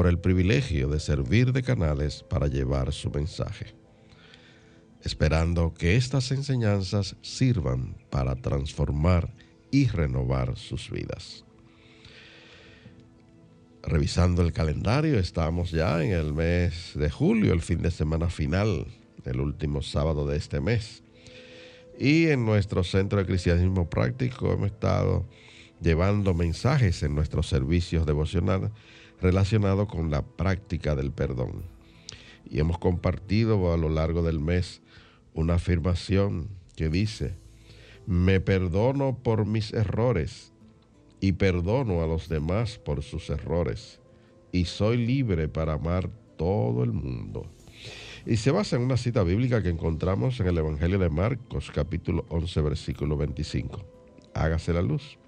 por el privilegio de servir de canales para llevar su mensaje, esperando que estas enseñanzas sirvan para transformar y renovar sus vidas. Revisando el calendario, estamos ya en el mes de julio, el fin de semana final, el último sábado de este mes. Y en nuestro centro de cristianismo práctico hemos estado llevando mensajes en nuestros servicios devocionales relacionado con la práctica del perdón. Y hemos compartido a lo largo del mes una afirmación que dice, me perdono por mis errores y perdono a los demás por sus errores y soy libre para amar todo el mundo. Y se basa en una cita bíblica que encontramos en el Evangelio de Marcos capítulo 11 versículo 25. Hágase la luz.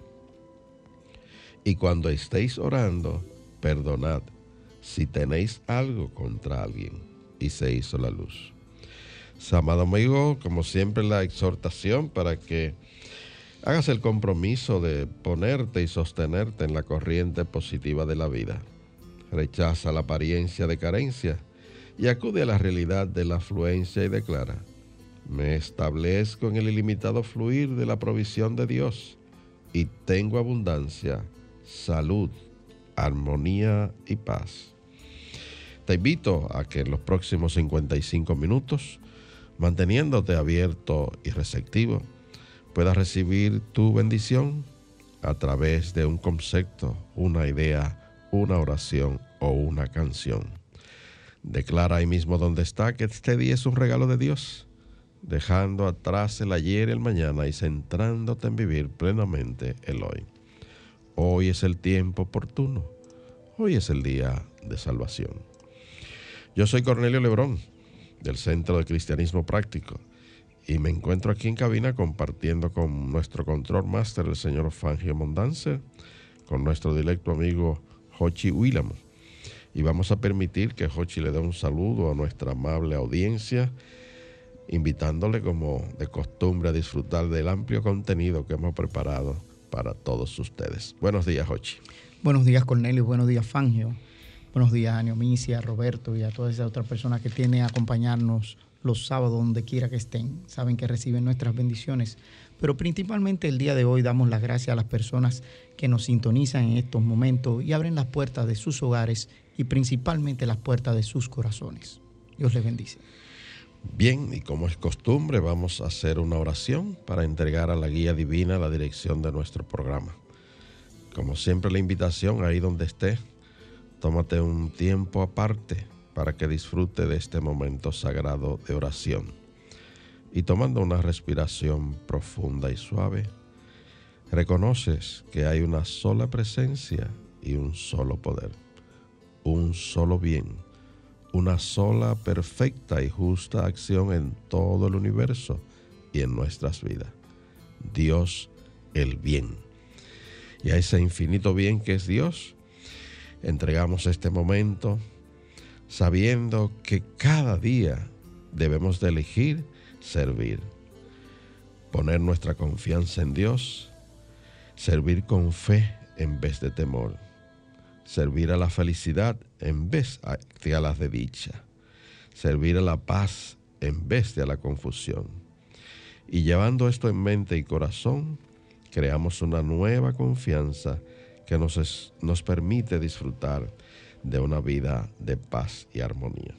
Y cuando estéis orando, perdonad si tenéis algo contra alguien. Y se hizo la luz. Amado amigo, como siempre la exhortación para que hagas el compromiso de ponerte y sostenerte en la corriente positiva de la vida. Rechaza la apariencia de carencia y acude a la realidad de la afluencia y declara, me establezco en el ilimitado fluir de la provisión de Dios y tengo abundancia, salud, armonía y paz. Te invito a que en los próximos 55 minutos, manteniéndote abierto y receptivo, puedas recibir tu bendición a través de un concepto, una idea, una oración o una canción. Declara ahí mismo donde está que este día es un regalo de Dios, dejando atrás el ayer y el mañana y centrándote en vivir plenamente el hoy. Hoy es el tiempo oportuno. Hoy es el día de salvación. Yo soy Cornelio Lebrón, del Centro de Cristianismo Práctico, y me encuentro aquí en cabina compartiendo con nuestro control master, el señor Fangio Mondanzer, con nuestro directo amigo Hochi Willamo. Y vamos a permitir que Hochi le dé un saludo a nuestra amable audiencia, invitándole como de costumbre a disfrutar del amplio contenido que hemos preparado para todos ustedes. Buenos días, Hochi. Buenos días, Cornelio. Buenos días, Fangio. Buenos días, a Roberto y a todas esas otras personas que tienen a acompañarnos los sábados donde quiera que estén. Saben que reciben nuestras bendiciones. Pero principalmente el día de hoy damos las gracias a las personas que nos sintonizan en estos momentos y abren las puertas de sus hogares y principalmente las puertas de sus corazones. Dios les bendice. Bien, y como es costumbre, vamos a hacer una oración para entregar a la guía divina la dirección de nuestro programa. Como siempre, la invitación ahí donde esté, tómate un tiempo aparte para que disfrute de este momento sagrado de oración. Y tomando una respiración profunda y suave, reconoces que hay una sola presencia y un solo poder, un solo bien una sola perfecta y justa acción en todo el universo y en nuestras vidas. Dios el bien. Y a ese infinito bien que es Dios, entregamos este momento sabiendo que cada día debemos de elegir servir, poner nuestra confianza en Dios, servir con fe en vez de temor servir a la felicidad en vez de a las de dicha, servir a la paz en vez de a la confusión. Y llevando esto en mente y corazón, creamos una nueva confianza que nos, nos permite disfrutar de una vida de paz y armonía.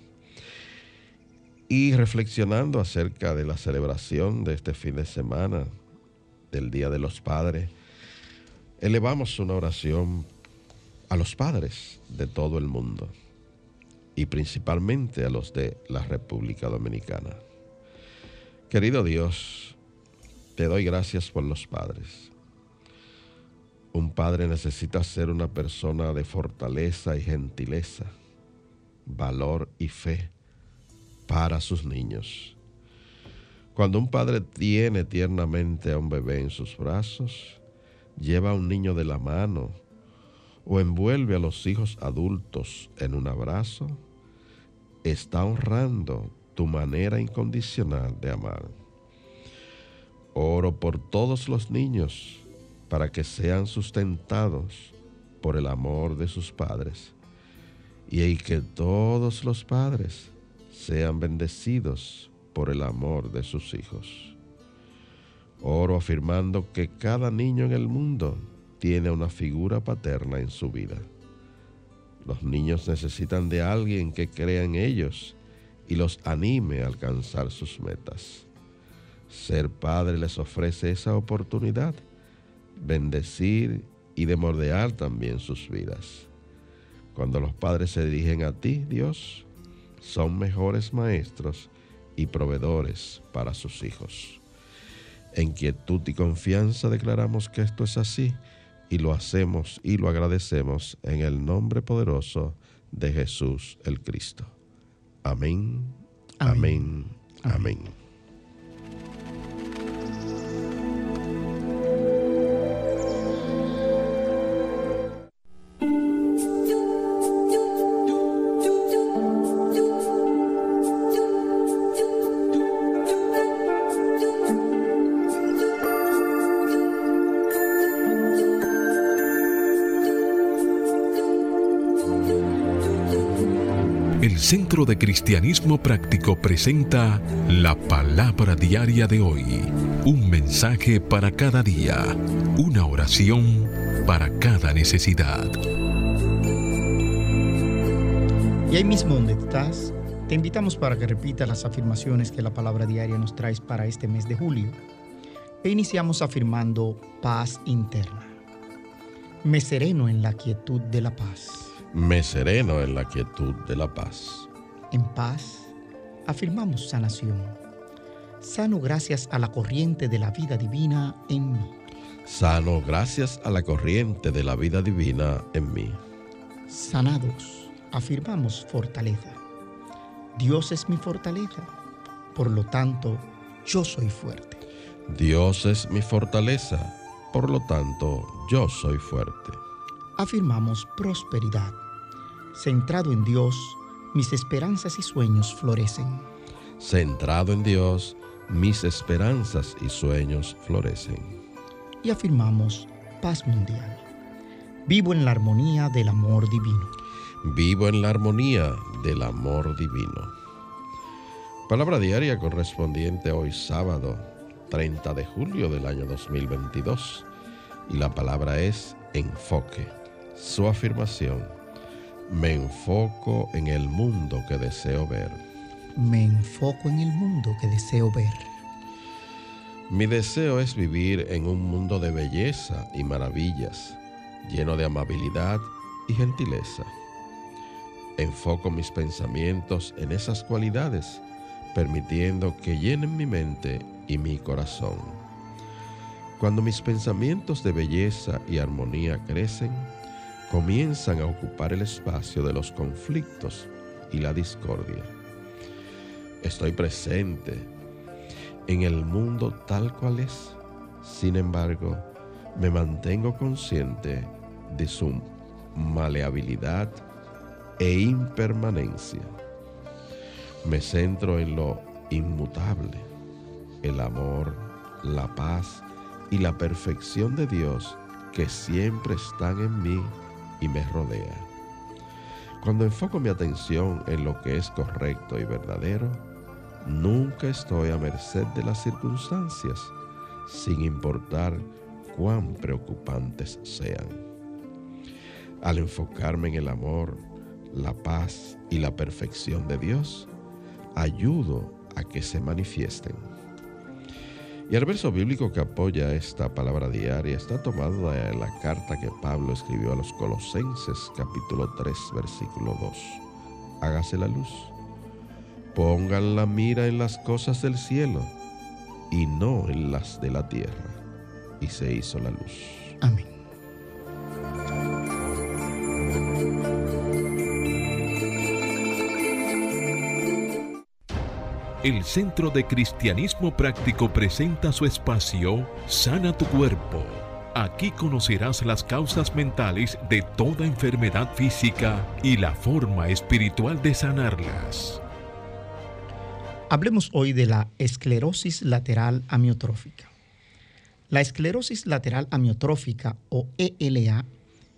Y reflexionando acerca de la celebración de este fin de semana, del Día de los Padres, elevamos una oración a los padres de todo el mundo y principalmente a los de la República Dominicana. Querido Dios, te doy gracias por los padres. Un padre necesita ser una persona de fortaleza y gentileza, valor y fe para sus niños. Cuando un padre tiene tiernamente a un bebé en sus brazos, lleva a un niño de la mano o envuelve a los hijos adultos en un abrazo, está honrando tu manera incondicional de amar. Oro por todos los niños para que sean sustentados por el amor de sus padres y que todos los padres sean bendecidos por el amor de sus hijos. Oro afirmando que cada niño en el mundo tiene una figura paterna en su vida. Los niños necesitan de alguien que crea en ellos y los anime a alcanzar sus metas. Ser padre les ofrece esa oportunidad, bendecir y de mordear también sus vidas. Cuando los padres se dirigen a ti, Dios, son mejores maestros y proveedores para sus hijos. En quietud y confianza declaramos que esto es así y lo hacemos y lo agradecemos en el nombre poderoso de Jesús el Cristo. Amén, amén, amén. Centro de Cristianismo Práctico presenta la palabra diaria de hoy. Un mensaje para cada día. Una oración para cada necesidad. Y ahí mismo donde estás, te invitamos para que repitas las afirmaciones que la palabra diaria nos trae para este mes de julio. E iniciamos afirmando paz interna. Me sereno en la quietud de la paz me sereno en la quietud de la paz. En paz, afirmamos sanación. Sano gracias a la corriente de la vida divina en mí. Sano gracias a la corriente de la vida divina en mí. Sanados, afirmamos fortaleza. Dios es mi fortaleza, por lo tanto, yo soy fuerte. Dios es mi fortaleza, por lo tanto, yo soy fuerte. Afirmamos prosperidad Centrado en Dios, mis esperanzas y sueños florecen. Centrado en Dios, mis esperanzas y sueños florecen. Y afirmamos paz mundial. Vivo en la armonía del amor divino. Vivo en la armonía del amor divino. Palabra diaria correspondiente hoy sábado 30 de julio del año 2022. Y la palabra es enfoque. Su afirmación me enfoco en el mundo que deseo ver. Me enfoco en el mundo que deseo ver. Mi deseo es vivir en un mundo de belleza y maravillas, lleno de amabilidad y gentileza. Enfoco mis pensamientos en esas cualidades, permitiendo que llenen mi mente y mi corazón. Cuando mis pensamientos de belleza y armonía crecen, comienzan a ocupar el espacio de los conflictos y la discordia. Estoy presente en el mundo tal cual es, sin embargo, me mantengo consciente de su maleabilidad e impermanencia. Me centro en lo inmutable, el amor, la paz y la perfección de Dios que siempre están en mí y me rodea. Cuando enfoco mi atención en lo que es correcto y verdadero, nunca estoy a merced de las circunstancias, sin importar cuán preocupantes sean. Al enfocarme en el amor, la paz y la perfección de Dios, ayudo a que se manifiesten. Y el verso bíblico que apoya esta palabra diaria está tomado de la carta que Pablo escribió a los Colosenses capítulo 3 versículo 2. Hágase la luz. Pongan la mira en las cosas del cielo y no en las de la tierra. Y se hizo la luz. Amén. El Centro de Cristianismo Práctico presenta su espacio Sana tu Cuerpo. Aquí conocerás las causas mentales de toda enfermedad física y la forma espiritual de sanarlas. Hablemos hoy de la esclerosis lateral amiotrófica. La esclerosis lateral amiotrófica o ELA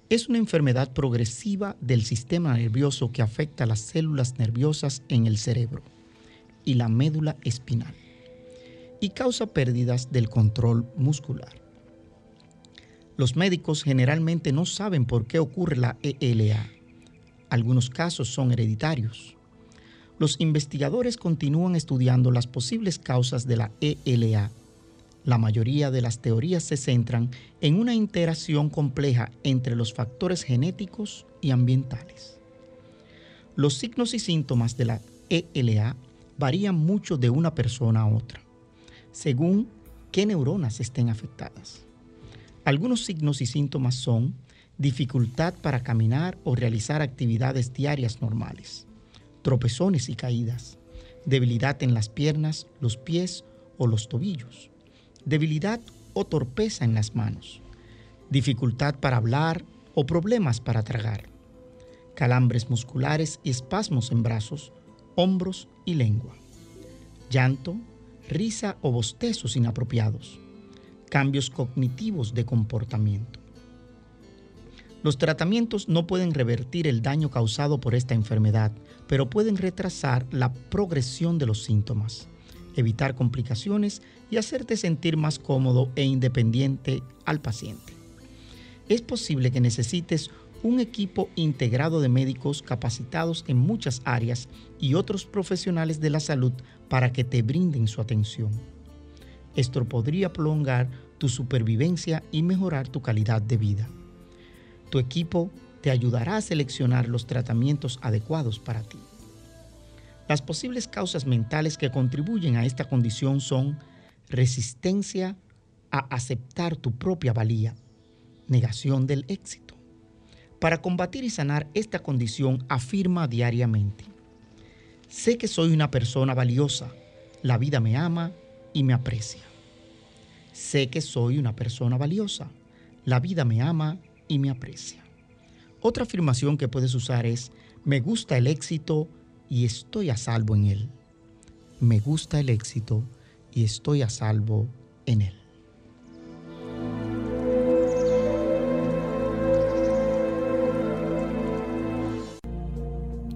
es una enfermedad progresiva del sistema nervioso que afecta las células nerviosas en el cerebro y la médula espinal y causa pérdidas del control muscular. Los médicos generalmente no saben por qué ocurre la ELA. Algunos casos son hereditarios. Los investigadores continúan estudiando las posibles causas de la ELA. La mayoría de las teorías se centran en una interacción compleja entre los factores genéticos y ambientales. Los signos y síntomas de la ELA varían mucho de una persona a otra, según qué neuronas estén afectadas. Algunos signos y síntomas son dificultad para caminar o realizar actividades diarias normales, tropezones y caídas, debilidad en las piernas, los pies o los tobillos, debilidad o torpeza en las manos, dificultad para hablar o problemas para tragar, calambres musculares y espasmos en brazos, hombros y lengua. Llanto, risa o bostezos inapropiados. Cambios cognitivos de comportamiento. Los tratamientos no pueden revertir el daño causado por esta enfermedad, pero pueden retrasar la progresión de los síntomas, evitar complicaciones y hacerte sentir más cómodo e independiente al paciente. Es posible que necesites un equipo integrado de médicos capacitados en muchas áreas y otros profesionales de la salud para que te brinden su atención. Esto podría prolongar tu supervivencia y mejorar tu calidad de vida. Tu equipo te ayudará a seleccionar los tratamientos adecuados para ti. Las posibles causas mentales que contribuyen a esta condición son resistencia a aceptar tu propia valía, negación del éxito, para combatir y sanar esta condición, afirma diariamente, sé que soy una persona valiosa, la vida me ama y me aprecia. Sé que soy una persona valiosa, la vida me ama y me aprecia. Otra afirmación que puedes usar es, me gusta el éxito y estoy a salvo en él. Me gusta el éxito y estoy a salvo en él.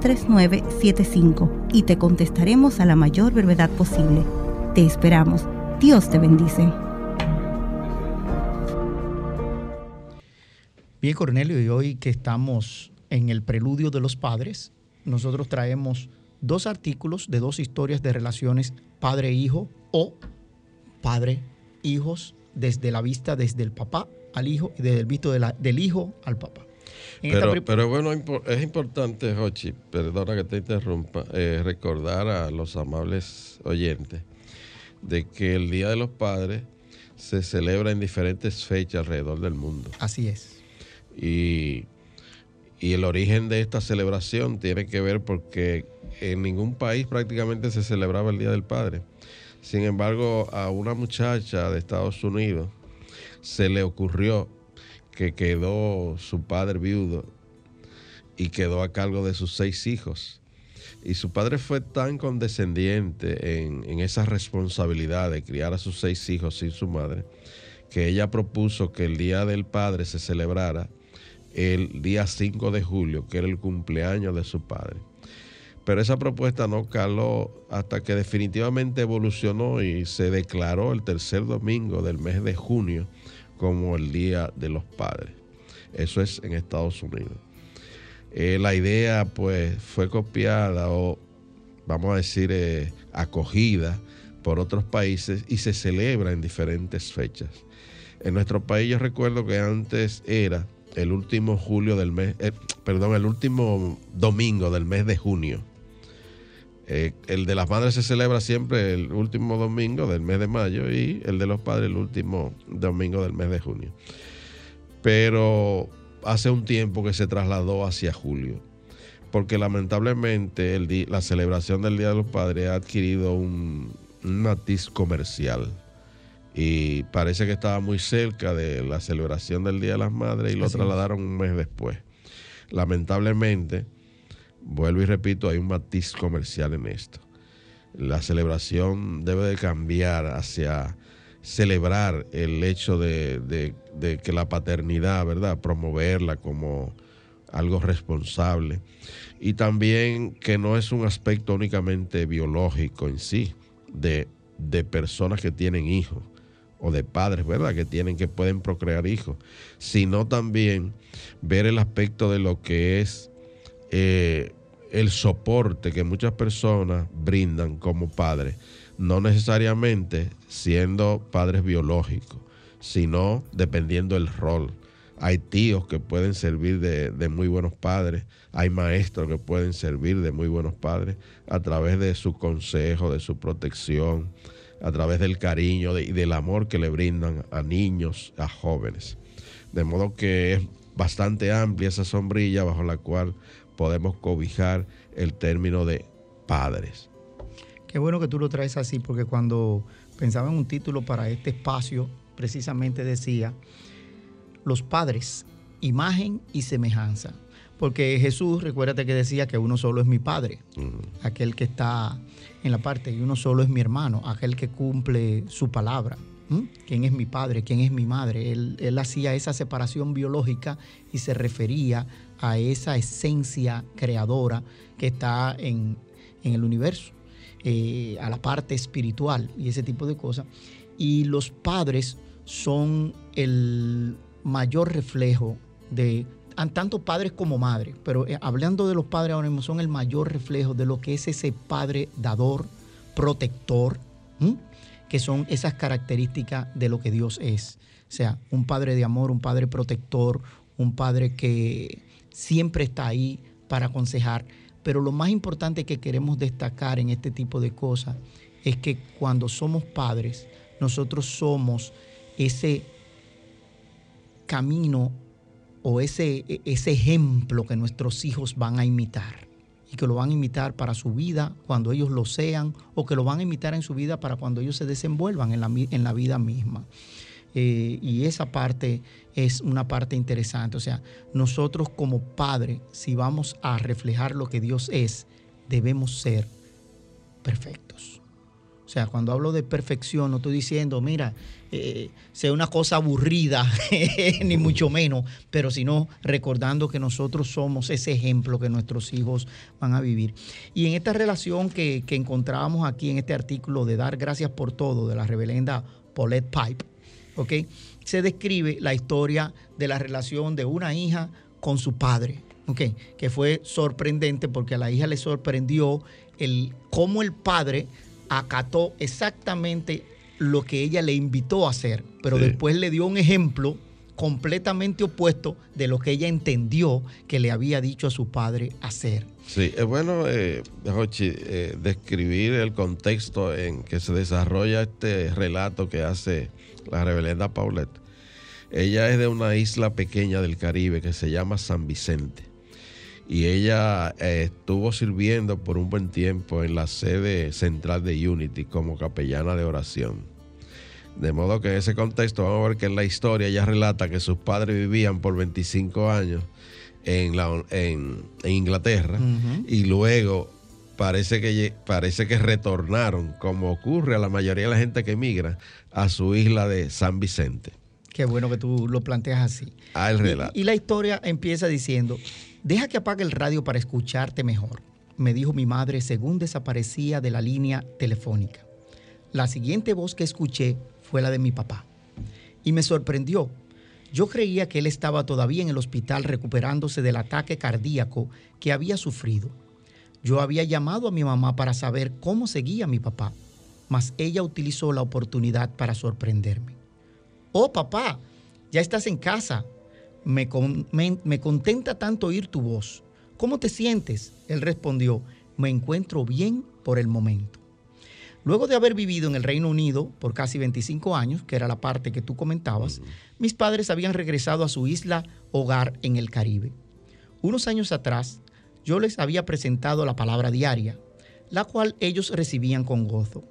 3975 y te contestaremos a la mayor brevedad posible. Te esperamos. Dios te bendice. Bien, Cornelio, y hoy que estamos en el preludio de los padres, nosotros traemos dos artículos de dos historias de relaciones padre-hijo o padre-hijos desde la vista desde el papá al hijo y desde el visto del hijo al papá. Pero, pero, bueno, es importante, Jochi, perdona que te interrumpa, eh, recordar a los amables oyentes de que el Día de los Padres se celebra en diferentes fechas alrededor del mundo. Así es. Y, y el origen de esta celebración tiene que ver porque en ningún país prácticamente se celebraba el Día del Padre. Sin embargo, a una muchacha de Estados Unidos se le ocurrió que quedó su padre viudo y quedó a cargo de sus seis hijos. Y su padre fue tan condescendiente en, esa responsabilidad de criar a sus seis hijos sin su madre, que ella propuso que el Día del Padre se celebrara el día 5 de julio, que era el cumpleaños de su padre. Pero esa propuesta no caló hasta que definitivamente evolucionó y se declaró el tercer domingo del mes de junio como el Día de los Padres. Eso es en Estados Unidos. Eh, la idea pues fue copiada o vamos a decir eh, acogida por otros países y se celebra en diferentes fechas. En nuestro país yo recuerdo que antes era el último julio del mes, eh, perdón, el último domingo del mes de junio. El de las madres se celebra siempre el último domingo del mes de mayo y el de los padres el último domingo del mes de junio. Pero hace un tiempo que se trasladó hacia julio, porque lamentablemente la celebración del Día de los Padres ha adquirido un, matiz comercial y parece que estaba muy cerca de la celebración del Día de las Madres y lo trasladaron un mes después. Lamentablemente, vuelvo y repito, hay un matiz comercial en esto. La celebración debe de cambiar hacia celebrar el hecho de, que la paternidad, ¿verdad? Promoverla como algo responsable. Y también que no es un aspecto únicamente biológico en sí, de, personas que tienen hijos o de padres, ¿verdad? Que tienen, que pueden procrear hijos, sino también ver el aspecto de lo que es eh, el soporte que muchas personas brindan como padres no necesariamente siendo padres biológicos, sino dependiendo del rol. Hay tíos que pueden servir de, muy buenos padres, hay maestros que pueden servir de muy buenos padres a través de su consejo, de su protección, a través del cariño y del amor que le brindan a niños, a jóvenes. De modo que es bastante amplia esa sombrilla bajo la cual podemos cobijar el término de padres. Qué bueno que tú lo traes así, porque cuando pensaba en un título para este espacio, precisamente decía, los padres, imagen y semejanza. Porque Jesús, recuérdate que decía que uno solo es mi padre, aquel que está en la parte, y uno solo es mi hermano, aquel que cumple su palabra. ¿Quién es mi padre? ¿Quién es mi madre? Él, él hacía esa separación biológica y se refería a esa esencia creadora que está en, en el universo. Eh, a la parte espiritual y ese tipo de cosas. Y los padres son el mayor reflejo de tanto padres como madres, pero eh, hablando de los padres ahora mismo, son el mayor reflejo de lo que es ese padre dador, protector, que son esas características de lo que Dios es. O sea, un padre de amor, un padre protector, un padre que siempre está ahí para aconsejar. Pero lo más importante que queremos destacar en este tipo de cosas es que cuando somos padres, nosotros somos ese camino o ese, ese ejemplo que nuestros hijos van a imitar y que lo van a imitar para su vida cuando ellos lo sean o que lo van a imitar en su vida para cuando ellos se desenvuelvan en la, en la vida misma. Eh, y esa parte es una parte interesante. O sea, nosotros como padres, si vamos a reflejar lo que Dios es, debemos ser perfectos. O sea, cuando hablo de perfección, no estoy diciendo, mira, eh, sea una cosa aburrida, ni mucho menos, pero sino recordando que nosotros somos ese ejemplo que nuestros hijos van a vivir. Y en esta relación que, que encontrábamos aquí en este artículo de Dar Gracias por Todo de la reverenda Paulette Pipe, se describe la historia de la relación de una hija con su padre, que fue sorprendente porque a la hija le sorprendió el, cómo el padre acató exactamente lo que ella le invitó a hacer, pero después le dio un ejemplo completamente opuesto de lo que ella entendió que le había dicho a su padre hacer. Sí, es bueno, eh, eh, describir el contexto en que se desarrolla este relato que hace la reverenda Paulette. Ella es de una isla pequeña del Caribe que se llama San Vicente. Y ella eh, estuvo sirviendo por un buen tiempo en la sede central de Unity como capellana de oración. De modo que en ese contexto vamos a ver que en la historia ella relata que sus padres vivían por 25 años en, la, en, Inglaterra y luego parece que, parece que retornaron, como ocurre a la mayoría de la gente que emigra, a su isla de San Vicente. Qué bueno que tú lo planteas así. Ah, el relato. Y, y la historia empieza diciendo, deja que apague el radio para escucharte mejor, me dijo mi madre según desaparecía de la línea telefónica. La siguiente voz que escuché fue la de mi papá. Y me sorprendió. Yo creía que él estaba todavía en el hospital recuperándose del ataque cardíaco que había sufrido. Yo había llamado a mi mamá para saber cómo seguía mi papá, mas ella utilizó la oportunidad para sorprenderme. Oh, papá, ya estás en casa. Me, me, contenta tanto oír tu voz. ¿Cómo te sientes? Él respondió, me encuentro bien por el momento. Luego de haber vivido en el Reino Unido por casi 25 años, que era la parte que tú comentabas, mis padres habían regresado a su isla hogar en el Caribe. Unos años atrás, yo les había presentado la palabra diaria, la cual ellos recibían con gozo.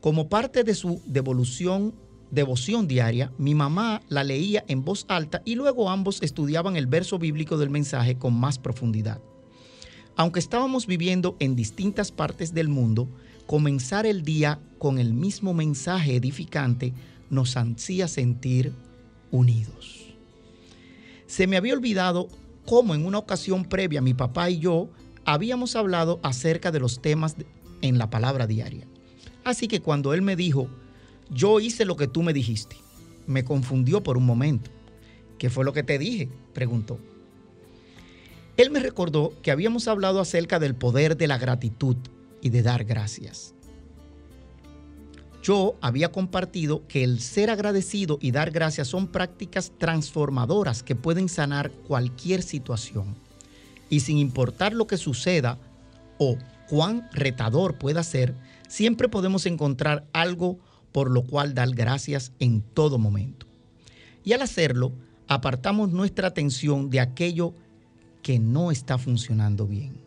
Como parte de su devolución, devoción diaria, mi mamá la leía en voz alta y luego ambos estudiaban el verso bíblico del mensaje con más profundidad. Aunque estábamos viviendo en distintas partes del mundo, comenzar el día con el mismo mensaje edificante nos hacía sentir unidos. Se me había olvidado como en una ocasión previa mi papá y yo habíamos hablado acerca de los temas en la palabra diaria. Así que cuando él me dijo, yo hice lo que tú me dijiste, me confundió por un momento. ¿Qué fue lo que te dije? preguntó. Él me recordó que habíamos hablado acerca del poder de la gratitud y de dar gracias. Yo había compartido que el ser agradecido y dar gracias son prácticas transformadoras que pueden sanar cualquier situación. Y sin importar lo que suceda o cuán retador pueda ser, siempre podemos encontrar algo por lo cual dar gracias en todo momento. Y al hacerlo, apartamos nuestra atención de aquello que no está funcionando bien.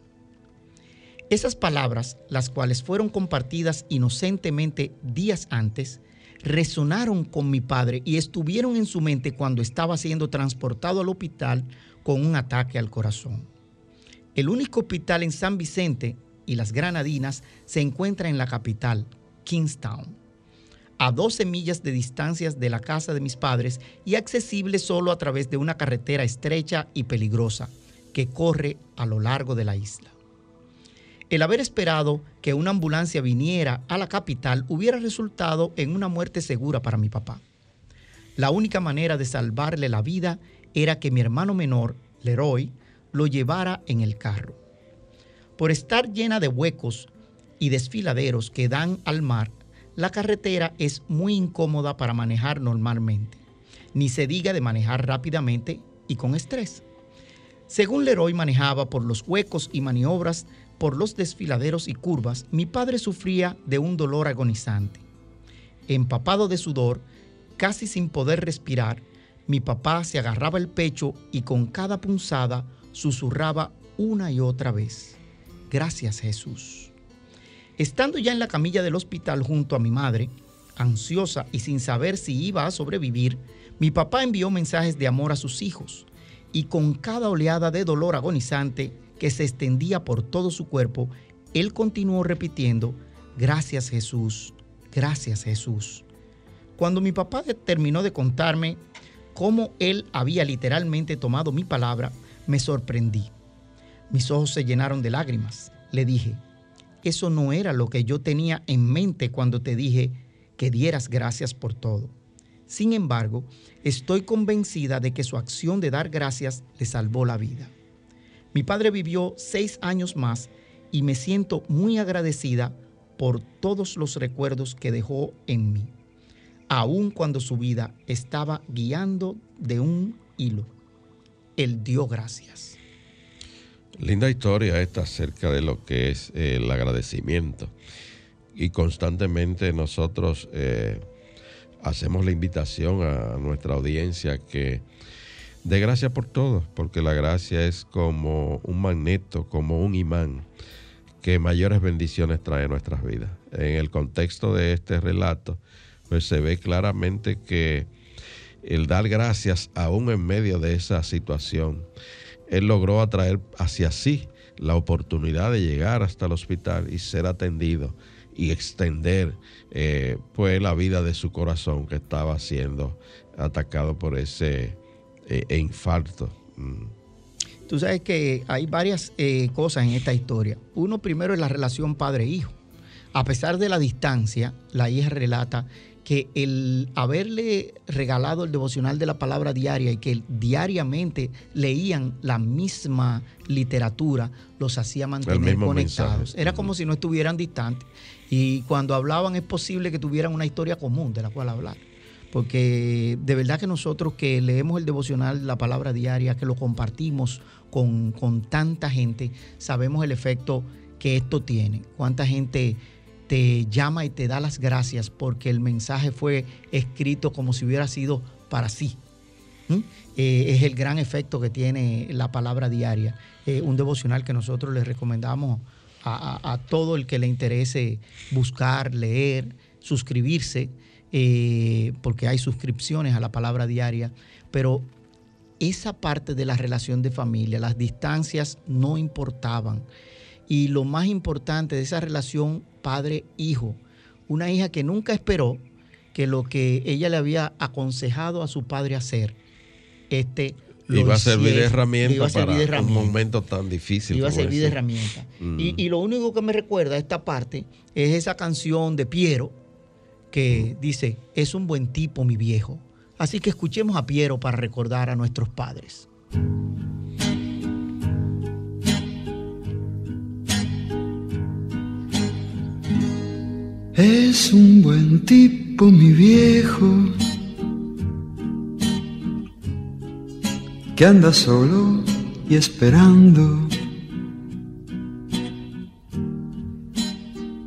Esas palabras, las cuales fueron compartidas inocentemente días antes, resonaron con mi padre y estuvieron en su mente cuando estaba siendo transportado al hospital con un ataque al corazón. El único hospital en San Vicente y las Granadinas se encuentra en la capital, Kingstown, a 12 millas de distancia de la casa de mis padres y accesible solo a través de una carretera estrecha y peligrosa que corre a lo largo de la isla. El haber esperado que una ambulancia viniera a la capital hubiera resultado en una muerte segura para mi papá. La única manera de salvarle la vida era que mi hermano menor, Leroy, lo llevara en el carro. Por estar llena de huecos y desfiladeros que dan al mar, la carretera es muy incómoda para manejar normalmente, ni se diga de manejar rápidamente y con estrés. Según Leroy manejaba por los huecos y maniobras por los desfiladeros y curvas, mi padre sufría de un dolor agonizante. Empapado de sudor, casi sin poder respirar, mi papá se agarraba el pecho y con cada punzada susurraba una y otra vez, gracias Jesús. Estando ya en la camilla del hospital junto a mi madre, ansiosa y sin saber si iba a sobrevivir, mi papá envió mensajes de amor a sus hijos y con cada oleada de dolor agonizante que se extendía por todo su cuerpo, él continuó repitiendo, gracias Jesús, gracias Jesús. Cuando mi papá terminó de contarme cómo él había literalmente tomado mi palabra, me sorprendí. Mis ojos se llenaron de lágrimas. Le dije, eso no era lo que yo tenía en mente cuando te dije que dieras gracias por todo. Sin embargo, estoy convencida de que su acción de dar gracias le salvó la vida. Mi padre vivió seis años más y me siento muy agradecida por todos los recuerdos que dejó en mí, aun cuando su vida estaba guiando de un hilo. Él dio gracias. Linda historia esta acerca de lo que es eh, el agradecimiento. Y constantemente nosotros eh, hacemos la invitación a nuestra audiencia que de gracia por todo, porque la gracia es como un magneto, como un imán que mayores bendiciones trae a nuestras vidas. En el contexto de este relato, pues se ve claramente que el dar gracias aún en medio de esa situación él logró atraer hacia sí la oportunidad de llegar hasta el hospital y ser atendido y extender eh, pues la vida de su corazón que estaba siendo atacado por ese eh, e infarto. Mm. Tú sabes que hay varias eh, cosas en esta historia. Uno primero es la relación padre-hijo. A pesar de la distancia, la hija relata que el haberle regalado el devocional de la palabra diaria y que diariamente leían la misma literatura los hacía mantener conectados. Era como si no estuvieran distantes. Y cuando hablaban es posible que tuvieran una historia común de la cual hablar porque de verdad que nosotros que leemos el devocional, la palabra diaria, que lo compartimos con, tanta gente, sabemos el efecto que esto tiene. Cuánta gente te llama y te da las gracias porque el mensaje fue escrito como si hubiera sido para sí. Eh, es el gran efecto que tiene la palabra diaria. Eh, un devocional que nosotros les recomendamos a, todo el que le interese buscar, leer, suscribirse. Eh, porque hay suscripciones a la palabra diaria, pero esa parte de la relación de familia, las distancias no importaban. Y lo más importante de esa relación padre-hijo, una hija que nunca esperó que lo que ella le había aconsejado a su padre hacer, este iba a servir de herramienta para un momento tan difícil. Iba a servir de herramienta. Y, y, lo único que me recuerda esta parte es esa canción de Piero, que dice, es un buen tipo mi viejo. Así que escuchemos a Piero para recordar a nuestros padres. Es un buen tipo mi viejo, que anda solo y esperando.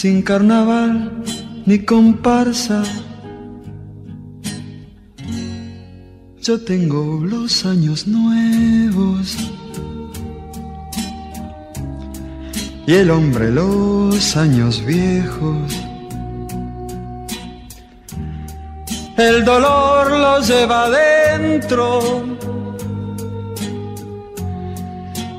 sin carnaval ni comparsa. Yo tengo los años nuevos y el hombre los años viejos. El dolor lo lleva adentro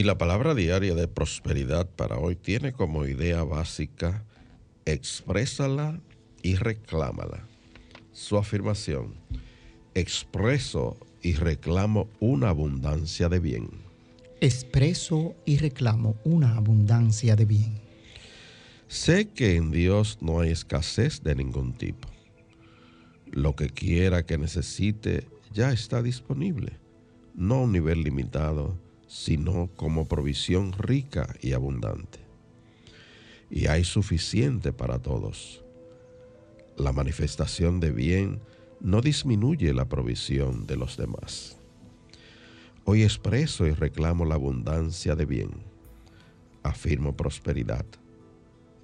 Y la palabra diaria de prosperidad para hoy tiene como idea básica exprésala y reclámala. Su afirmación, expreso y reclamo una abundancia de bien. Expreso y reclamo una abundancia de bien. Sé que en Dios no hay escasez de ningún tipo. Lo que quiera que necesite ya está disponible, no a un nivel limitado, sino como provisión rica y abundante y hay suficiente para todos. La manifestación de bien no disminuye la provisión de los demás. Hoy expreso y reclamo la abundancia de bien. Afirmo prosperidad.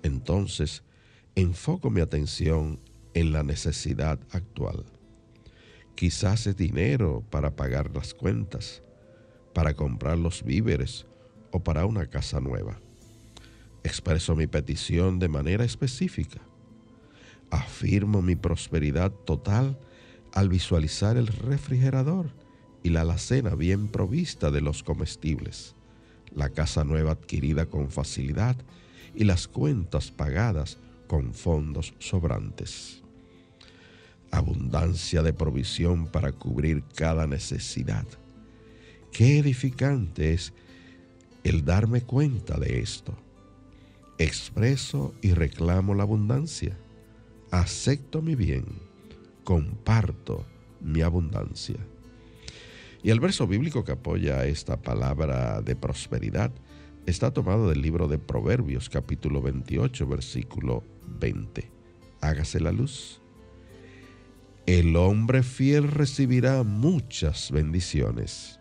Entonces, enfoco mi atención en la necesidad actual. Quizás es dinero para pagar las cuentas, para comprar los víveres o para una casa nueva. Expreso mi petición de manera específica. Afirmo mi prosperidad total al visualizar el refrigerador y la alacena bien provista de los comestibles, la casa nueva adquirida con facilidad y las cuentas pagadas con fondos sobrantes. Abundancia de provisión para cubrir cada necesidad. Qué edificante es el darme cuenta de esto expreso y reclamo la abundancia, acepto mi bien, comparto mi abundancia. Y el verso bíblico que apoya esta palabra de prosperidad está tomado del libro de Proverbios capítulo 28 versículo 20. Hágase la luz. El hombre fiel recibirá muchas bendiciones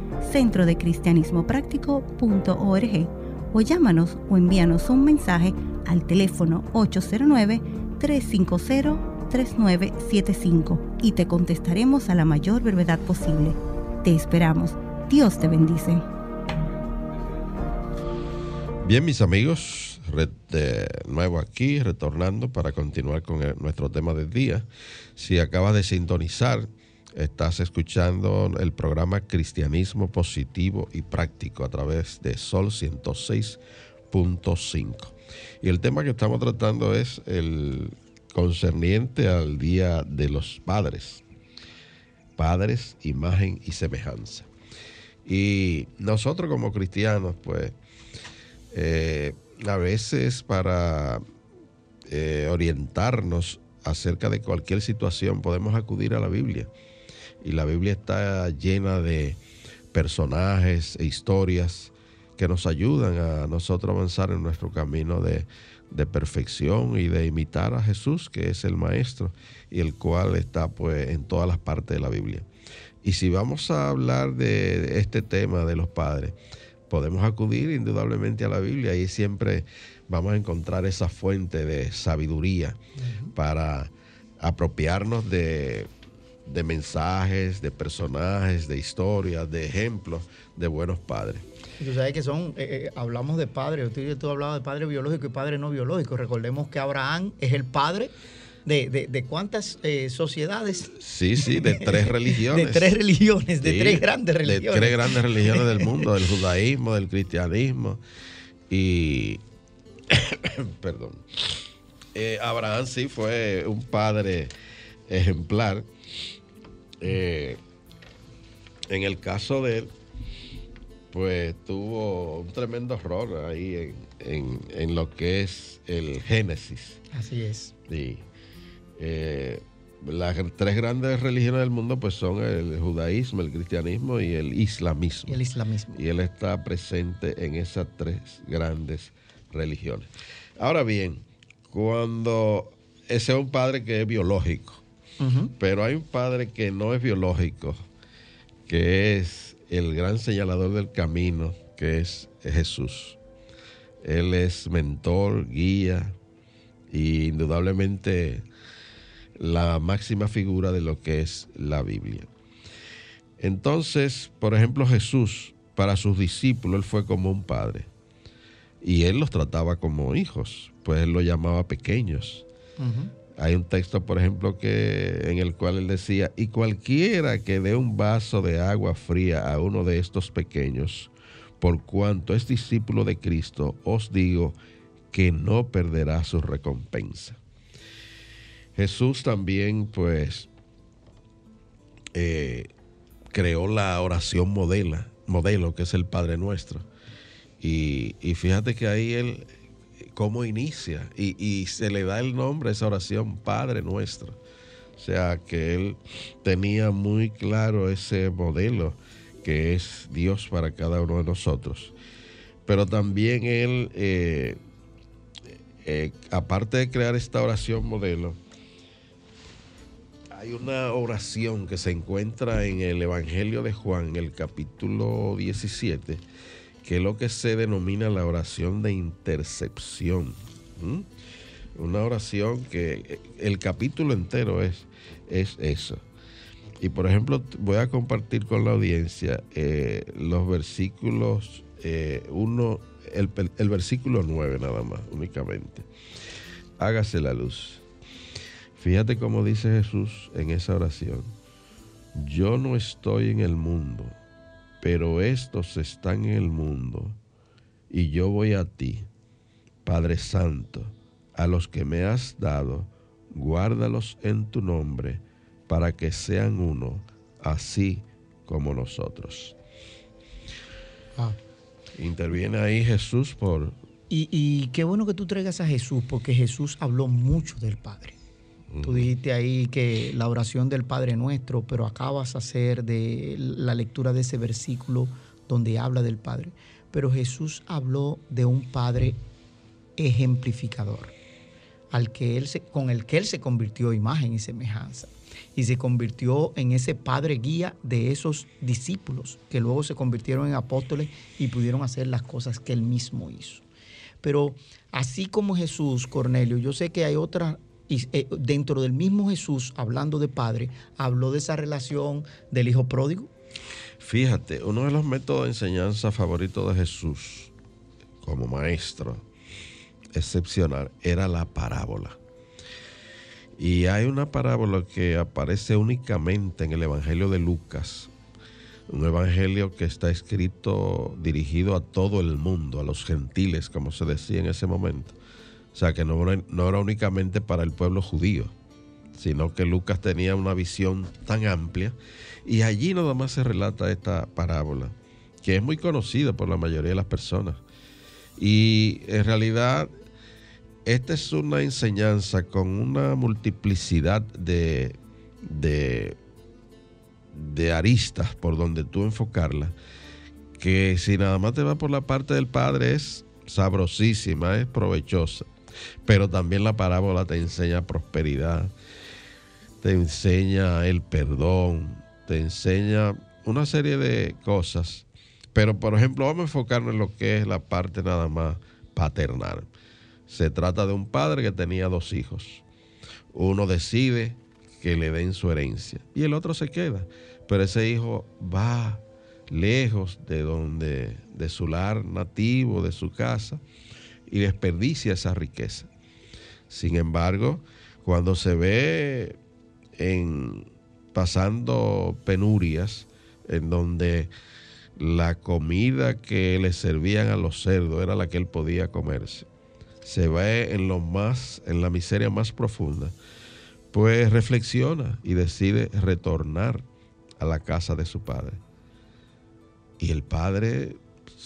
centrodecristianismopráctico.org o llámanos o envíanos un mensaje al teléfono 809 350 3975 y te contestaremos a la mayor brevedad posible. Te esperamos. Dios te bendice. Bien, mis amigos, de nuevo aquí, retornando para continuar con nuestro tema del día. Si acabas de sintonizar, estás escuchando el programa Cristianismo Positivo y Práctico a través de Sol 106.5. Y el tema que estamos tratando es el concerniente al Día de los Padres. Padres, imagen y semejanza. Y nosotros como cristianos, pues, eh, a veces para eh, orientarnos acerca de cualquier situación podemos acudir a la Biblia. Y la Biblia está llena de personajes e historias que nos ayudan a nosotros avanzar en nuestro camino de de perfección y de imitar a Jesús, que es el Maestro y el cual está pues en todas las partes de la Biblia. Y si vamos a hablar de este tema de los padres, podemos acudir indudablemente a la Biblia y siempre vamos a encontrar esa fuente de sabiduría para apropiarnos de, de mensajes, de personajes, de historias, de ejemplos de buenos padres. Tú sabes que son, eh, eh, hablamos de padre, tú, tú hablabas de padre biológico y padre no biológico. Recordemos que Abraham es el padre de, cuántas eh, sociedades. Sí, sí, de tres religiones. de tres religiones, de tres grandes religiones. De tres grandes religiones del mundo, del judaísmo, del cristianismo. Y, perdón, Abraham sí fue un padre ejemplar. En el caso de él, pues tuvo un tremendo error ahí en, lo que es el Génesis. Así es. Sí. Eh, las tres grandes religiones del mundo pues son el judaísmo, el cristianismo y el islamismo. Y el islamismo. Y él está presente en esas tres grandes religiones. Ahora bien, cuando ese es un padre que es biológico, pero hay un padre que no es biológico, que es el gran señalador del camino, que es Jesús. Él es mentor, guía y indudablemente la máxima figura de lo que es la Biblia. Entonces, por ejemplo, Jesús, para sus discípulos, él fue como un padre. Y él los trataba como hijos, pues él los llamaba pequeños. Hay un texto, por ejemplo, que, en el cual él decía, y cualquiera que dé un vaso de agua fría a uno de estos pequeños, por cuanto es discípulo de Cristo, os digo que no perderá su recompensa. Jesús también, pues, eh, creó la oración modela, modelo, que es el Padre Nuestro. Y, y fíjate que ahí él cómo inicia y, se le da el nombre a esa oración, Padre nuestro. O sea que él tenía muy claro ese modelo que es Dios para cada uno de nosotros. Pero también él, eh, eh, aparte de crear esta oración modelo, hay una oración que se encuentra en el Evangelio de Juan, el capítulo 17, que es lo que se denomina la oración de intercepción. Una oración que eh, el capítulo entero es, es eso. Y por ejemplo, voy a compartir con la audiencia eh, los versículos 1, eh, el, el versículo 9 nada más, únicamente. Hágase la luz. Fíjate cómo dice Jesús en esa oración. Yo no estoy en el mundo pero estos están en el mundo y yo voy a ti, Padre Santo, a los que me has dado, guárdalos en tu nombre, para que sean uno, así como nosotros. Ah. Interviene ahí Jesús por... Y, y qué bueno que tú traigas a Jesús, porque Jesús habló mucho del Padre. Tú dijiste ahí que la oración del Padre Nuestro, pero acabas de hacer de la lectura de ese versículo donde habla del Padre. Pero Jesús habló de un Padre ejemplificador, al que él con el que él se convirtió imagen y semejanza. Y se convirtió en ese padre guía de esos discípulos que luego se convirtieron en apóstoles y pudieron hacer las cosas que él mismo hizo. Pero así como Jesús, Cornelio, yo sé que hay otras y eh, dentro del mismo Jesús, hablando de padre, habló de esa relación del hijo pródigo. Fíjate, uno de los métodos de enseñanza favoritos de Jesús como maestro excepcional era la parábola. Y hay una parábola que aparece únicamente en el Evangelio de Lucas, un evangelio que está escrito dirigido a todo el mundo, a los gentiles, como se decía en ese momento. O sea, que no, era únicamente para el pueblo judío, sino que Lucas tenía una visión tan amplia. Y allí nada más se relata esta parábola, que es muy conocida por la mayoría de las personas. Y en realidad, esta es una enseñanza con una multiplicidad de, de, de aristas por donde tú enfocarla, que si nada más te va por la parte del Padre es sabrosísima, es provechosa. Pero también la parábola te enseña prosperidad, te enseña el perdón, te enseña una serie de cosas. Pero, por ejemplo, vamos a enfocarnos en lo que es la parte nada más paternal. Se trata de un padre que tenía dos hijos. Uno decide que le den su herencia y el otro se queda. Pero ese hijo va lejos de donde, de su lar nativo, de su casa, y desperdicia esa riqueza. Sin embargo, cuando se ve en pasando penurias, en donde la comida que le servían a los cerdos era la que él podía comerse, se ve en lo más, en la miseria más profunda, pues reflexiona y decide retornar a la casa de su padre. Y el padre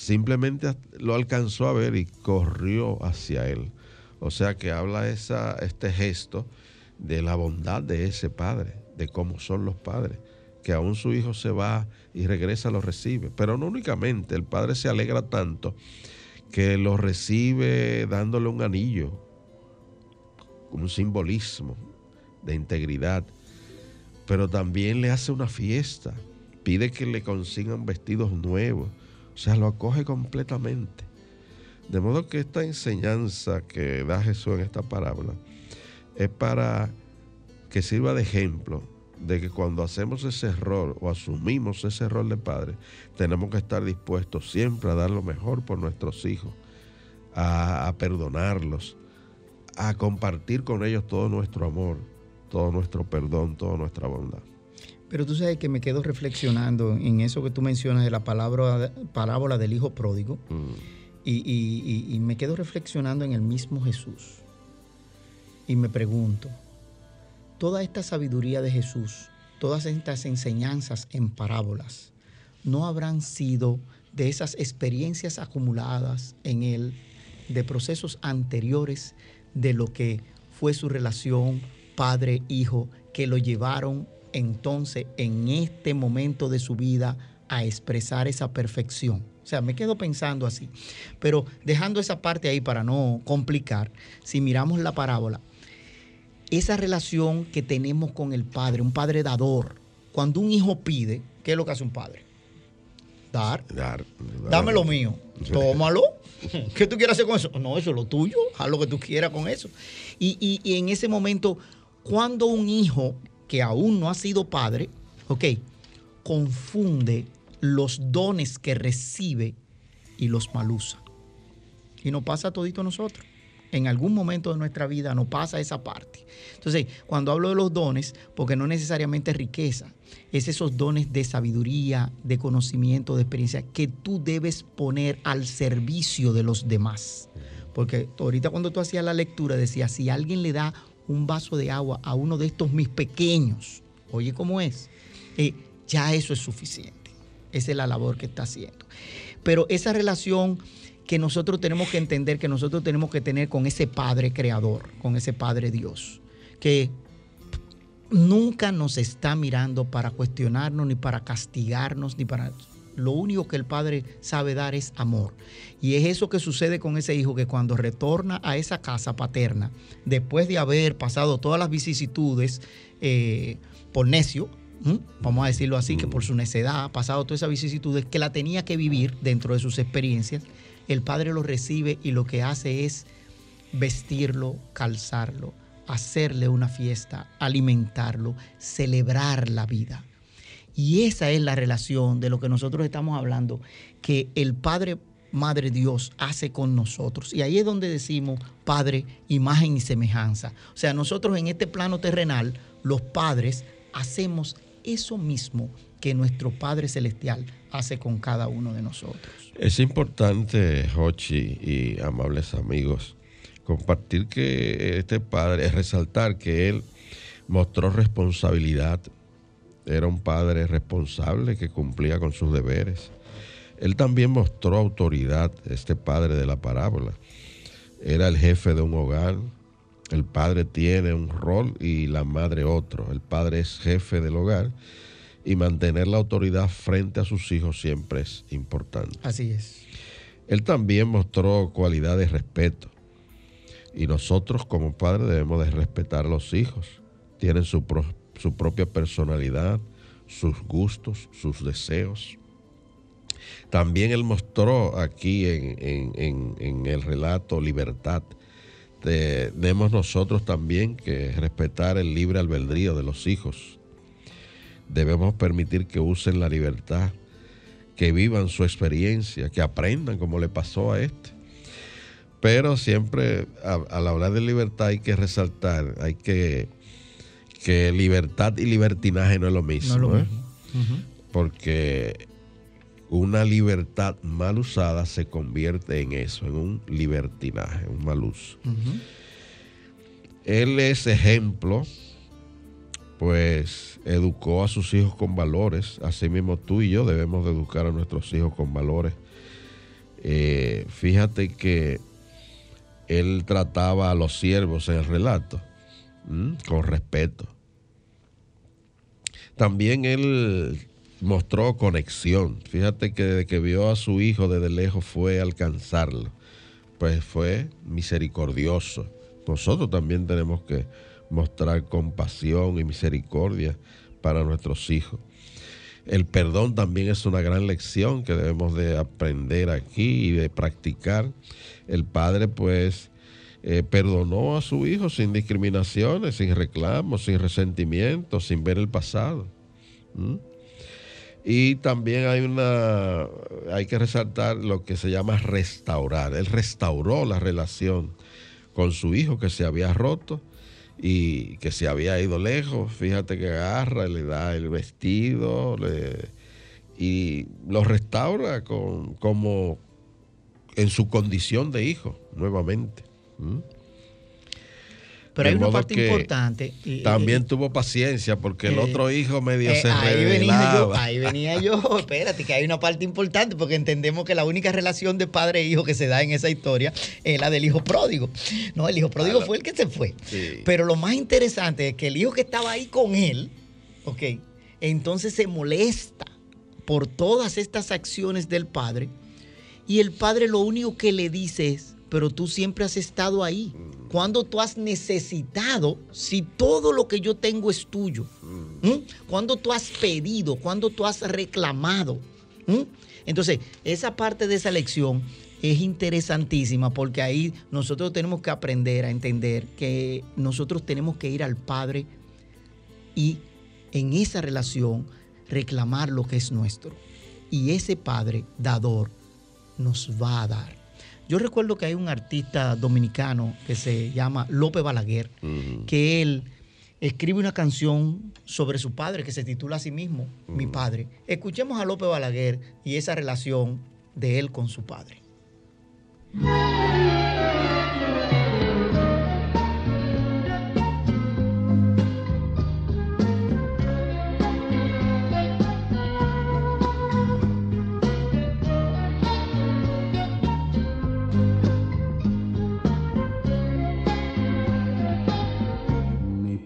simplemente lo alcanzó a ver y corrió hacia él. O sea que habla esa, este gesto de la bondad de ese padre, de cómo son los padres, que aún su hijo se va y regresa, lo recibe. Pero no únicamente, el padre se alegra tanto que lo recibe dándole un anillo, un simbolismo de integridad, pero también le hace una fiesta, pide que le consigan vestidos nuevos, o sea, lo acoge completamente. De modo que esta enseñanza que da Jesús en esta parábola es para que sirva de ejemplo de que cuando hacemos ese error o asumimos ese rol de padre, tenemos que estar dispuestos siempre a dar lo mejor por nuestros hijos, a, perdonarlos, a compartir con ellos todo nuestro amor, todo nuestro perdón, toda nuestra bondad. Pero tú sabes que me quedo reflexionando en eso que tú mencionas de la palabra, parábola del hijo pródigo. Mm. y, me quedo reflexionando en el mismo Jesús. Y me pregunto, toda esta sabiduría de Jesús, todas estas enseñanzas en parábolas, no habrán sido de esas experiencias acumuladas en él, de procesos anteriores de lo que fue su relación padre-hijo, que lo llevaron entonces en este momento de su vida a expresar esa perfección. O sea, me quedo pensando así. Pero dejando esa parte ahí para no complicar, si miramos la parábola, esa relación que tenemos con el padre, un padre dador. Cuando un hijo pide, ¿qué es lo que hace un padre? Dar. Dar. Dame lo mío. Tómalo. ¿Qué tú quieres hacer con eso? No, eso es lo tuyo. Haz lo que tú quieras con eso. Y, y en ese momento, cuando un hijo que aún no ha sido padre, ok, confunde los dones que recibe y los malusa. Y nos pasa todito a nosotros en algún momento de nuestra vida nos pasa esa parte. Entonces, cuando hablo de los dones, porque no necesariamente es riqueza, es esos dones de sabiduría, de conocimiento, de experiencia que tú debes poner al servicio de los demás. Porque ahorita cuando tú hacías la lectura decía, si alguien le da un vaso de agua a uno de estos mis pequeños, oye cómo es, eh, ya eso es suficiente. Esa es la labor que está haciendo. Pero esa relación que nosotros tenemos que entender, que nosotros tenemos que tener con ese Padre Creador, con ese Padre Dios, que nunca nos está mirando para cuestionarnos, ni para castigarnos, ni para... Lo único que el Padre sabe dar es amor. Y es eso que sucede con ese hijo que cuando retorna a esa casa paterna, después de haber pasado todas las vicisitudes eh, por necio, vamos a decirlo así, que por su necedad ha pasado todas esas vicisitudes, que la tenía que vivir dentro de sus experiencias, el padre lo recibe y lo que hace es vestirlo, calzarlo, hacerle una fiesta, alimentarlo, celebrar la vida. Y esa es la relación de lo que nosotros estamos hablando, que el Padre, Madre Dios hace con nosotros. Y ahí es donde decimos Padre, imagen y semejanza. O sea, nosotros en este plano terrenal, los padres, hacemos eso mismo que nuestro Padre Celestial hace con cada uno de nosotros. Es importante, Hochi y amables amigos, compartir que este padre, es resaltar que él mostró responsabilidad, era un padre responsable que cumplía con sus deberes. Él también mostró autoridad, este padre de la parábola. Era el jefe de un hogar. El padre tiene un rol y la madre otro. El padre es jefe del hogar y mantener la autoridad frente a sus hijos siempre es importante. Así es. Él también mostró cualidad de respeto y nosotros como padres debemos de respetar a los hijos. Tienen su, su propia personalidad, sus gustos, sus deseos. También él mostró aquí en, el relato libertad. Debemos nosotros también que respetar el libre albedrío de los hijos debemos permitir que usen la libertad, que vivan su experiencia, que aprendan como le pasó a este. Pero siempre al hablar de libertad hay que resaltar, hay que que libertad y libertinaje no es lo mismo. ¿eh? Porque una libertad mal usada se convierte en eso, en un libertinaje, un mal uso. Él es ejemplo pues educó a sus hijos con valores. Asimismo tú y yo debemos de educar a nuestros hijos con valores. Eh, fíjate que él trataba a los siervos en el relato con respeto. También él mostró conexión. Fíjate que desde que vio a su hijo desde lejos fue alcanzarlo. Pues fue misericordioso. Nosotros también tenemos que mostrar compasión y misericordia para nuestros hijos. El perdón también es una gran lección que debemos de aprender aquí y de practicar. El padre pues eh, perdonó a su hijo sin discriminaciones, sin reclamos, sin resentimiento, sin ver el pasado. Y también hay una, hay que resaltar lo que se llama restaurar. Él restauró la relación con su hijo que se había roto y que se había ido lejos. Fíjate que agarra, le da el vestido y lo restaura con, como en su condición de hijo nuevamente. Pero hay una parte importante. también tuvo paciencia porque el eh, otro hijo medio eh, se ahí venía yo, ahí venía yo, espérate, que hay una parte importante porque entendemos que la única relación de padre e hijo que se da en esa historia es la del hijo pródigo. No, el hijo pródigo fue el que se fue. Pero lo más interesante es que el hijo que estaba ahí con él, ok, entonces se molesta por todas estas acciones del padre y el padre lo único que le dice es, pero tú siempre has estado ahí. Cuando tú has necesitado, si todo lo que yo tengo es tuyo. Cuando tú has pedido, cuando tú has reclamado. Entonces, esa parte de esa lección es interesantísima porque ahí nosotros tenemos que aprender a entender que nosotros tenemos que ir al Padre y en esa relación reclamar lo que es nuestro. Y ese Padre dador nos va a dar. Yo recuerdo que hay un artista dominicano que se llama López Balaguer, que él escribe una canción sobre su padre que se titula a sí mismo, Mi Padre. Escuchemos a López Balaguer y esa relación de él con su padre.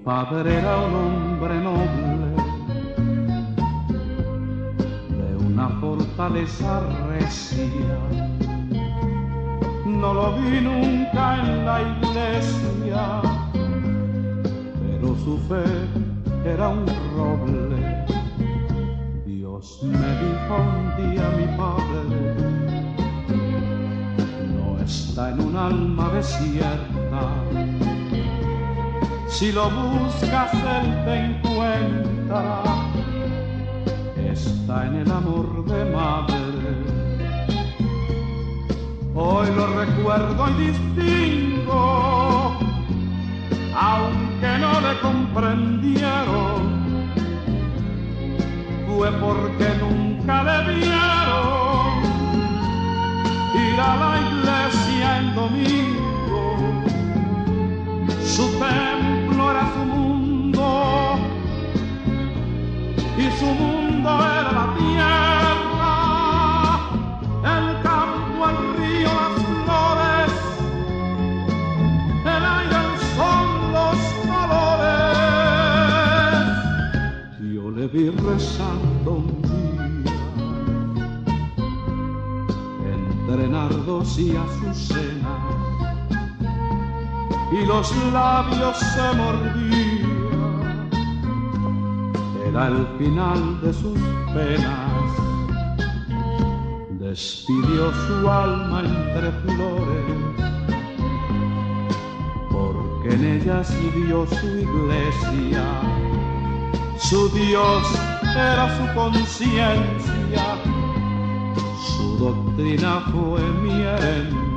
Padre era un hombre noble, de una fortaleza recia. No lo vi nunca en la iglesia, pero su fe era un roble. Dios me dijo un día mi padre, no está en un alma desierta si lo buscas, él te encuentra. Está en el amor de madre. Hoy lo recuerdo y distingo, aunque no le comprendieron. Fue porque nunca le vieron ir a la iglesia en domingo. Su su mundo y su mundo era la tierra, el campo, el río, las flores, el aire, el sol, los colores. Yo le vi rezando un día entre nardos y azucenas y los labios se mordían. Era el final de sus penas. Despidió su alma entre flores, porque en ellas vivió su iglesia. Su Dios era su conciencia, su doctrina fue mi herencia.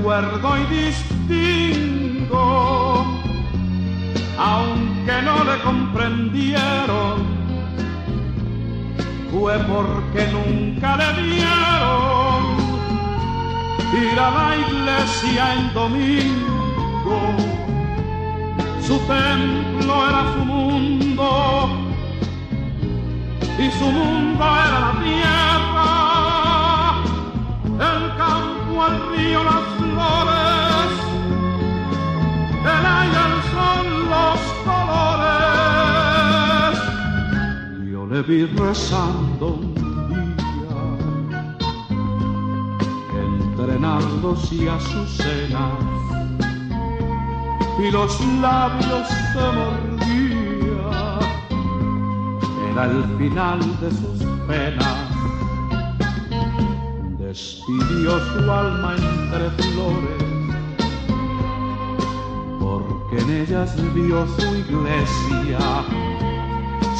Recuerdo y distingo, aunque no le comprendieron, fue porque nunca le dieron ir a la iglesia en domingo. Su templo era su mundo y su mundo era la tierra, el campo, el río, las el el sol, los colores. Yo le vi rezando un día, entrenando y a sus cenas, y los labios se mordía era el final de sus penas. Despidió su alma entre flores, porque en ellas vio su iglesia.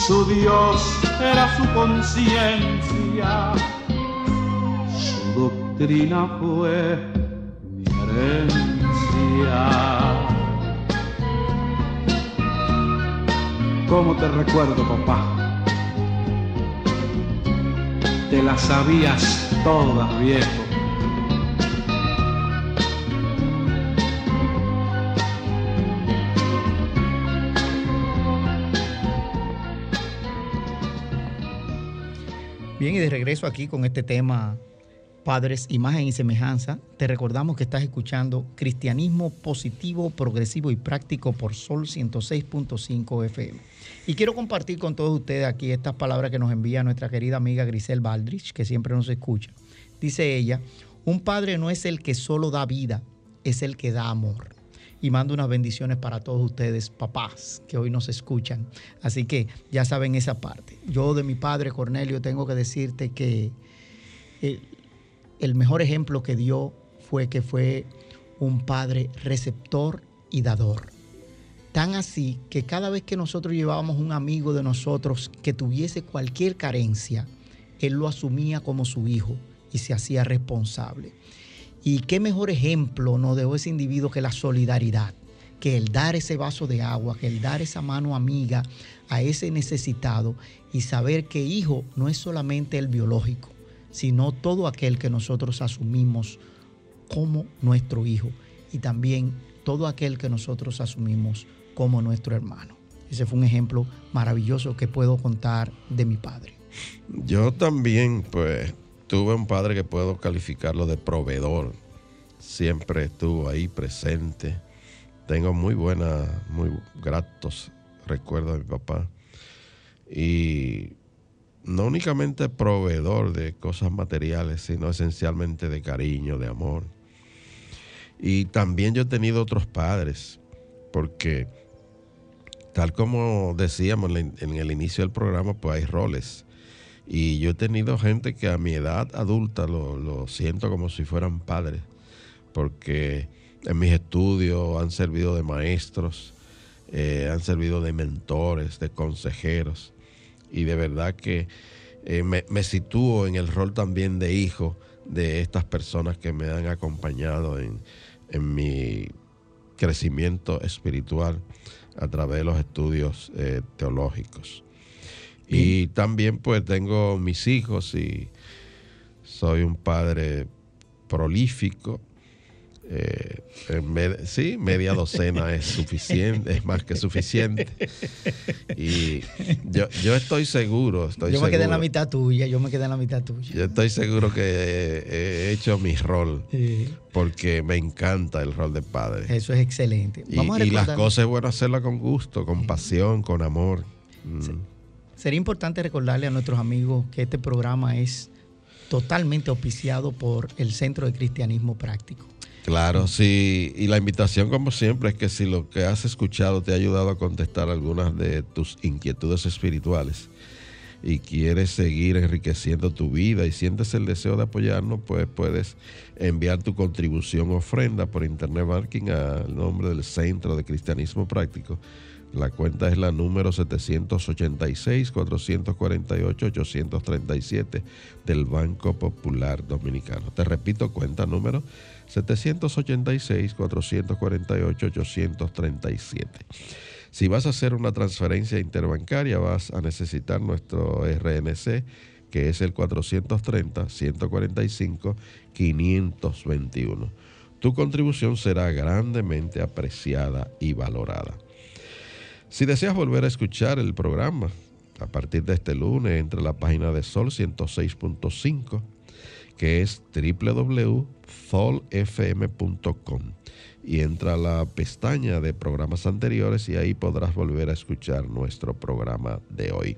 Su Dios era su conciencia, su doctrina fue mi herencia. ¿Cómo te recuerdo, papá? Te las sabías todas, viejo. De regreso aquí con este tema, Padres, Imagen y Semejanza, te recordamos que estás escuchando Cristianismo Positivo, Progresivo y Práctico por Sol 106.5 FM. Y quiero compartir con todos ustedes aquí estas palabras que nos envía nuestra querida amiga Grisel Baldrich, que siempre nos escucha. Dice ella, un padre no es el que solo da vida, es el que da amor. Y mando unas bendiciones para todos ustedes, papás, que hoy nos escuchan. Así que ya saben esa parte. Yo de mi padre, Cornelio, tengo que decirte que eh, el mejor ejemplo que dio fue que fue un padre receptor y dador. Tan así que cada vez que nosotros llevábamos un amigo de nosotros que tuviese cualquier carencia, él lo asumía como su hijo y se hacía responsable. Y qué mejor ejemplo nos dejó ese individuo que la solidaridad, que el dar ese vaso de agua, que el dar esa mano amiga a ese necesitado y saber que hijo no es solamente el biológico, sino todo aquel que nosotros asumimos como nuestro hijo y también todo aquel que nosotros asumimos como nuestro hermano. Ese fue un ejemplo maravilloso que puedo contar de mi padre. Yo también, pues, tuve un padre que puedo calificarlo de proveedor. Siempre estuvo ahí presente. Tengo muy buenas, muy gratos recuerdos de mi papá. Y no únicamente proveedor de cosas materiales, sino esencialmente de cariño, de amor. Y también yo he tenido otros padres, porque tal como decíamos en el inicio del programa, pues hay roles. Y yo he tenido gente que a mi edad adulta lo, siento como si fueran padres, porque en mis estudios han servido de maestros, eh, han servido de mentores, de consejeros y de verdad que eh, me, sitúo en el rol también de hijo de estas personas que me han acompañado en, en mi crecimiento espiritual a través de los estudios eh, teológicos. Y también pues tengo mis hijos y soy un padre prolífico. Eh, med sí, media docena es suficiente, es más que suficiente. Y yo, yo estoy seguro. Estoy yo me seguro, quedé en la mitad tuya, yo me quedé en la mitad tuya. Yo estoy seguro que he, he hecho mi rol, Sí. porque me encanta el rol de padre. Eso es excelente. Y, Vamos a y las cosas es bueno hacerlas con gusto, con pasión, con amor. Mm. Sería importante recordarle a nuestros amigos que este programa es totalmente auspiciado por el Centro de Cristianismo Práctico. Claro, sí. Y la invitación, como siempre, es que si lo que has escuchado te ha ayudado a contestar algunas de tus inquietudes espirituales, y quieres seguir enriqueciendo tu vida y sientes el deseo de apoyarnos, pues puedes enviar tu contribución ofrenda por Internet Banking al nombre del Centro de Cristianismo Práctico. La cuenta es la número 786-448-837 del Banco Popular Dominicano. Te repito, cuenta número 786-448-837. Si vas a hacer una transferencia interbancaria, vas a necesitar nuestro RNC, que es el 430-145-521. Tu contribución será grandemente apreciada y valorada. Si deseas volver a escuchar el programa, a partir de este lunes, entra a la página de Sol 106.5, que es www.solfm.com y entra a la pestaña de programas anteriores y ahí podrás volver a escuchar nuestro programa de hoy.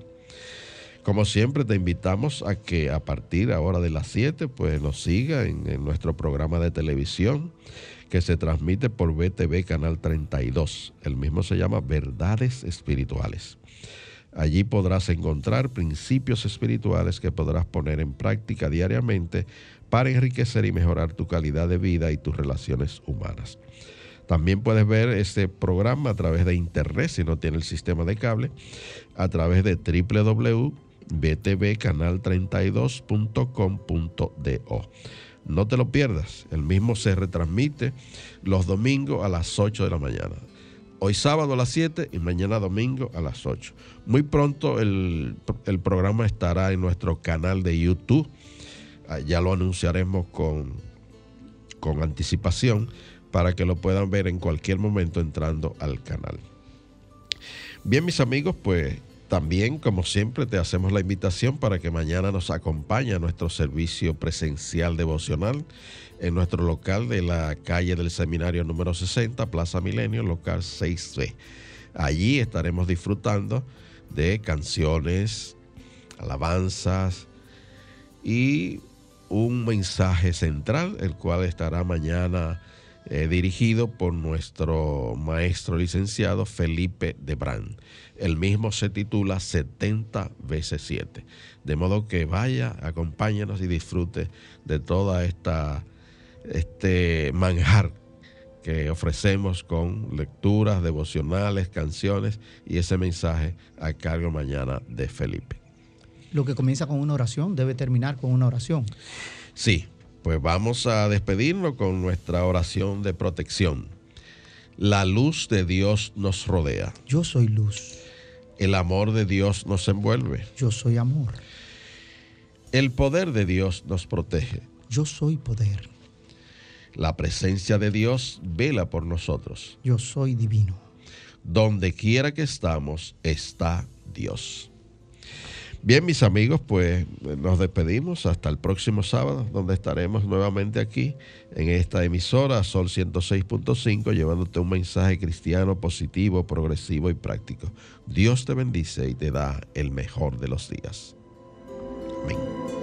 Como siempre te invitamos a que a partir ahora de las 7 pues nos siga en, nuestro programa de televisión que se transmite por BTV Canal 32. El mismo se llama Verdades Espirituales. Allí podrás encontrar principios espirituales que podrás poner en práctica diariamente para enriquecer y mejorar tu calidad de vida y tus relaciones humanas. También puedes ver este programa a través de internet si no tiene el sistema de cable, a través de www.btvcanal32.com.do. No te lo pierdas, el mismo se retransmite los domingos a las 8 de la mañana. Hoy sábado a las 7 y mañana domingo a las 8. Muy pronto el, el programa estará en nuestro canal de YouTube. Ah, ya lo anunciaremos con, con anticipación para que lo puedan ver en cualquier momento entrando al canal. Bien, mis amigos, pues también, como siempre, te hacemos la invitación para que mañana nos acompañe a nuestro servicio presencial devocional en nuestro local de la calle del Seminario número 60, Plaza Milenio, local 6B. Allí estaremos disfrutando de canciones, alabanzas y un mensaje central, el cual estará mañana eh, dirigido por nuestro maestro licenciado Felipe Debrán. El mismo se titula 70 veces 7. De modo que vaya, acompáñenos y disfrute de toda esta este manjar que ofrecemos con lecturas devocionales, canciones y ese mensaje a cargo mañana de Felipe. Lo que comienza con una oración debe terminar con una oración. Sí, pues vamos a despedirnos con nuestra oración de protección. La luz de Dios nos rodea. Yo soy luz. El amor de Dios nos envuelve. Yo soy amor. El poder de Dios nos protege. Yo soy poder. La presencia de Dios vela por nosotros. Yo soy divino. Donde quiera que estamos está Dios. Bien, mis amigos, pues nos despedimos hasta el próximo sábado, donde estaremos nuevamente aquí en esta emisora Sol 106.5, llevándote un mensaje cristiano positivo, progresivo y práctico. Dios te bendice y te da el mejor de los días. Amén.